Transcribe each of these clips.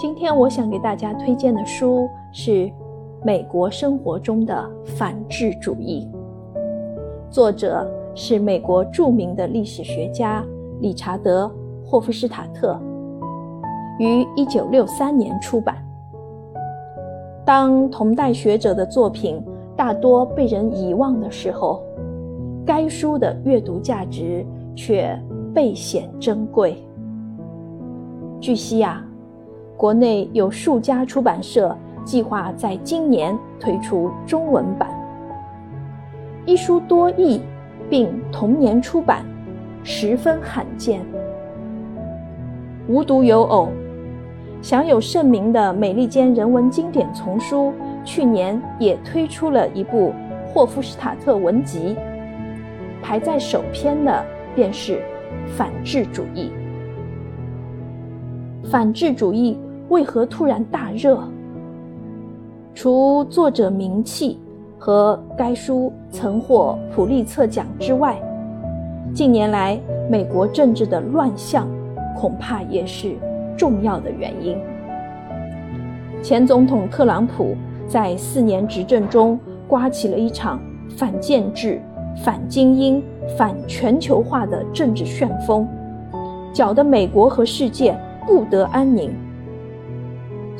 今天我想给大家推荐的书是《美国生活中的反智主义》，作者是美国著名的历史学家理查德·霍夫施塔特，于1963年出版。当同代学者的作品大多被人遗忘的时候，该书的阅读价值却倍显珍贵。据悉啊。国内有数家出版社计划在今年推出中文版。一书多译，并同年出版，十分罕见。无独有偶，享有盛名的美利坚人文经典丛书去年也推出了一部霍夫斯塔特文集，排在首篇的便是反智主义。反智主义。为何突然大热？除作者名气和该书曾获普利策奖之外，近年来美国政治的乱象恐怕也是重要的原因。前总统特朗普在四年执政中刮起了一场反建制、反精英、反全球化的政治旋风，搅得美国和世界不得安宁。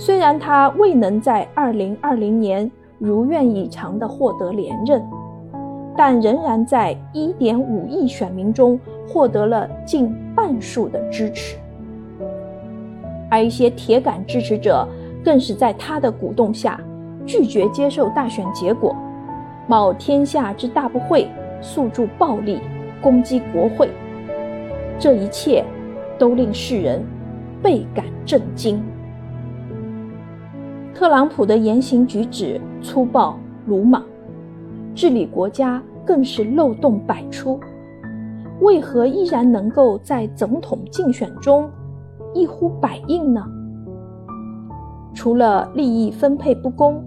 虽然他未能在2020年如愿以偿地获得连任，但仍然在1.5亿选民中获得了近半数的支持，而一些铁杆支持者更是在他的鼓动下拒绝接受大选结果，冒天下之大不讳诉诸暴力攻击国会。这一切都令世人倍感震惊。特朗普的言行举止粗暴鲁莽，治理国家更是漏洞百出，为何依然能够在总统竞选中一呼百应呢？除了利益分配不公、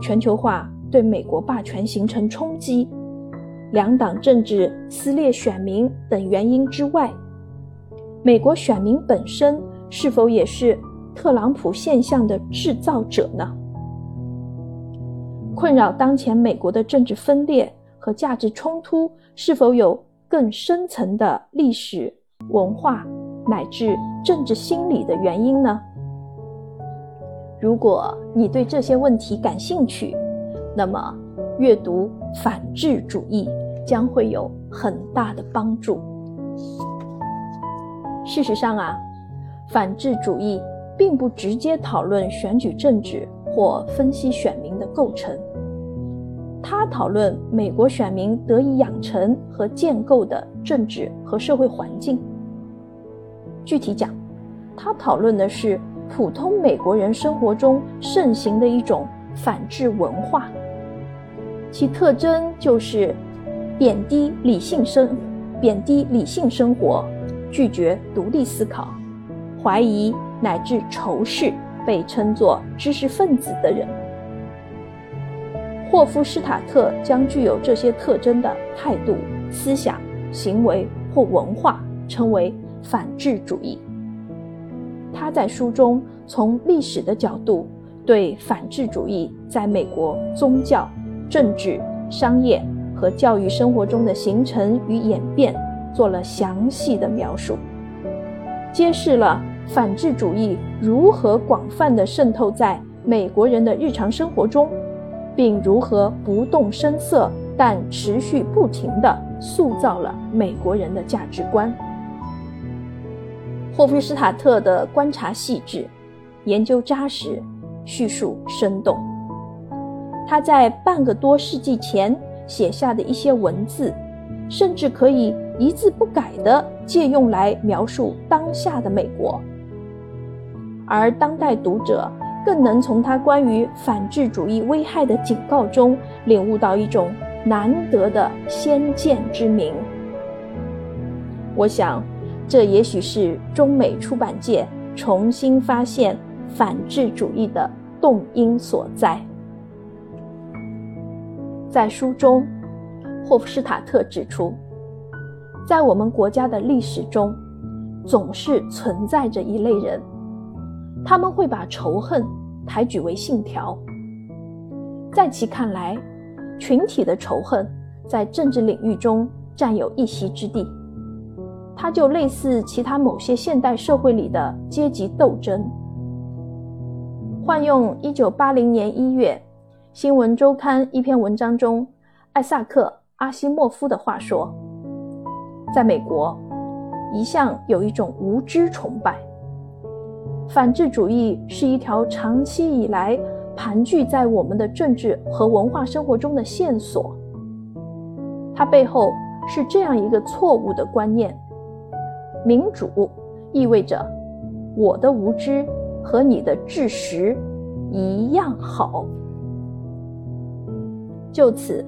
全球化对美国霸权形成冲击、两党政治撕裂选民等原因之外，美国选民本身是否也是？特朗普现象的制造者呢？困扰当前美国的政治分裂和价值冲突，是否有更深层的历史文化乃至政治心理的原因呢？如果你对这些问题感兴趣，那么阅读反智主义将会有很大的帮助。事实上啊，反智主义。并不直接讨论选举政治或分析选民的构成，他讨论美国选民得以养成和建构的政治和社会环境。具体讲，他讨论的是普通美国人生活中盛行的一种反智文化，其特征就是贬低理性生，贬低理性生活，拒绝独立思考，怀疑。乃至仇视被称作知识分子的人，霍夫施塔特将具有这些特征的态度、思想、行为或文化称为反智主义。他在书中从历史的角度对反智主义在美国宗教、政治、商业和教育生活中的形成与演变做了详细的描述，揭示了。反智主义如何广泛地渗透在美国人的日常生活中，并如何不动声色但持续不停地塑造了美国人的价值观？霍夫施塔特的观察细致，研究扎实，叙述生动。他在半个多世纪前写下的一些文字，甚至可以一字不改地借用来描述当下的美国。而当代读者更能从他关于反智主义危害的警告中领悟到一种难得的先见之明。我想，这也许是中美出版界重新发现反智主义的动因所在。在书中，霍夫施塔特指出，在我们国家的历史中，总是存在着一类人。他们会把仇恨抬举为信条。在其看来，群体的仇恨在政治领域中占有一席之地，它就类似其他某些现代社会里的阶级斗争。换用一九八零年一月《新闻周刊》一篇文章中艾萨克·阿西莫夫的话说：“在美国，一向有一种无知崇拜。反智主义是一条长期以来盘踞在我们的政治和文化生活中的线索。它背后是这样一个错误的观念：民主意味着我的无知。”和你的智识一样好。就此，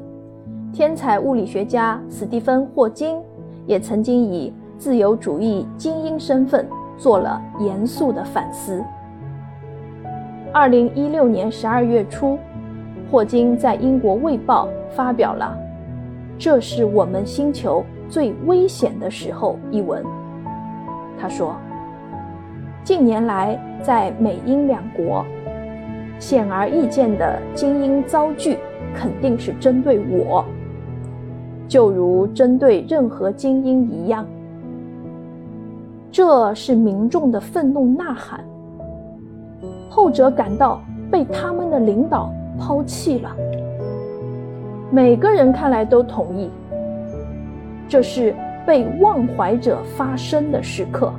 天才物理学家史蒂芬·霍金也曾经以自由主义精英身份做了严肃的反思。二零一六年十二月初，霍金在英国《卫报》发表了《这是我们星球最危险的时候》一文。他说。近年来，在美英两国，显而易见的精英遭拒，肯定是针对我，就如针对任何精英一样。这是民众的愤怒呐喊，后者感到被他们的领导抛弃了。每个人看来都同意，这是被忘怀者发声的时刻。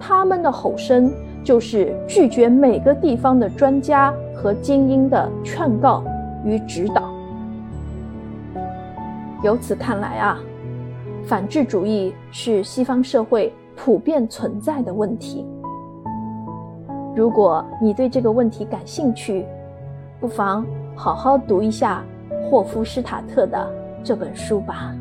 他们的吼声就是拒绝每个地方的专家和精英的劝告与指导。由此看来啊，反智主义是西方社会普遍存在的问题。如果你对这个问题感兴趣，不妨好好读一下霍夫施塔特的这本书吧。